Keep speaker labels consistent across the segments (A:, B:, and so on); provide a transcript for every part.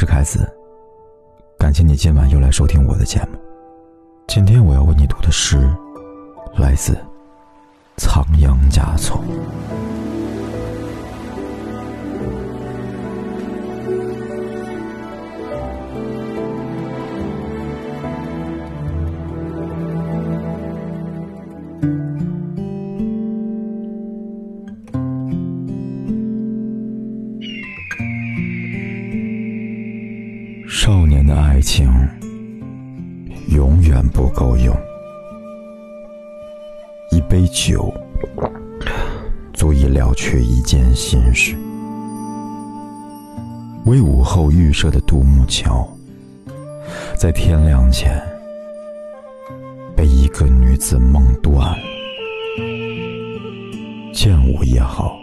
A: 是凯子，感谢你今晚又来收听我的节目。今天我要为你读的诗，来自仓央嘉措。年的爱情永远不够用，一杯酒足以了却一件心事。为午后预设的独木桥，在天亮前被一个女子梦断了。见物也好，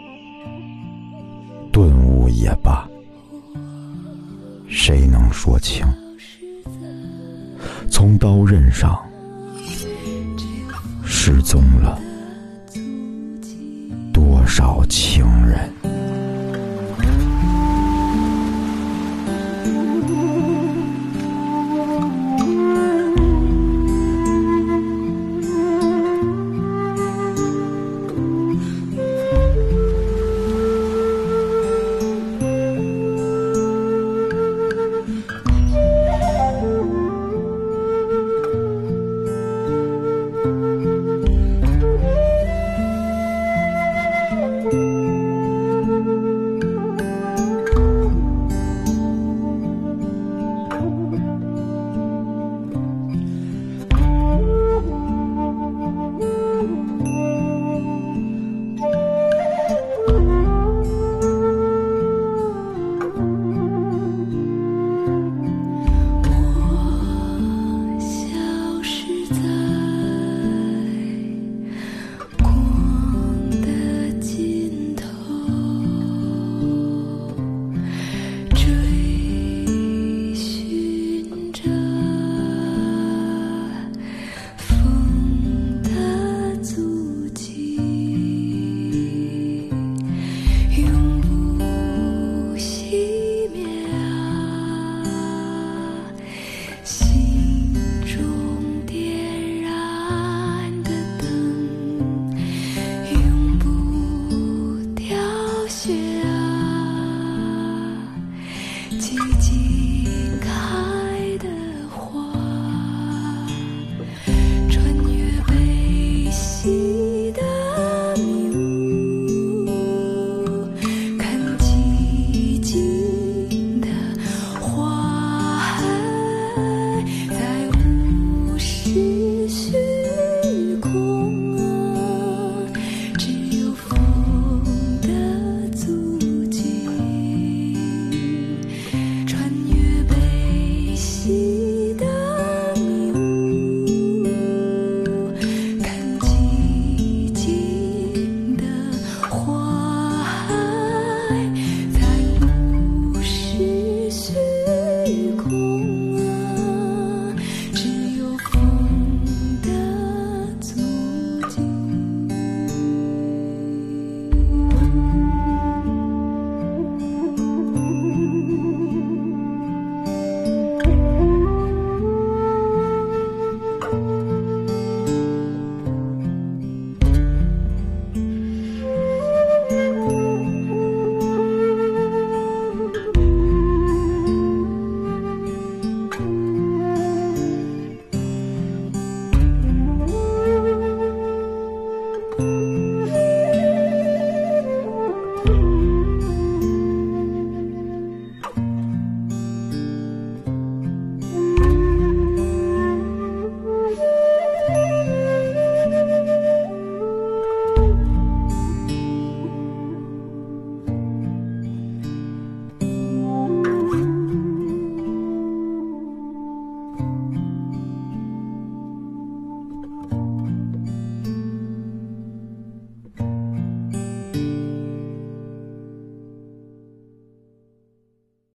A: 顿悟也罢。谁能说清？从刀刃上失踪了多少情人？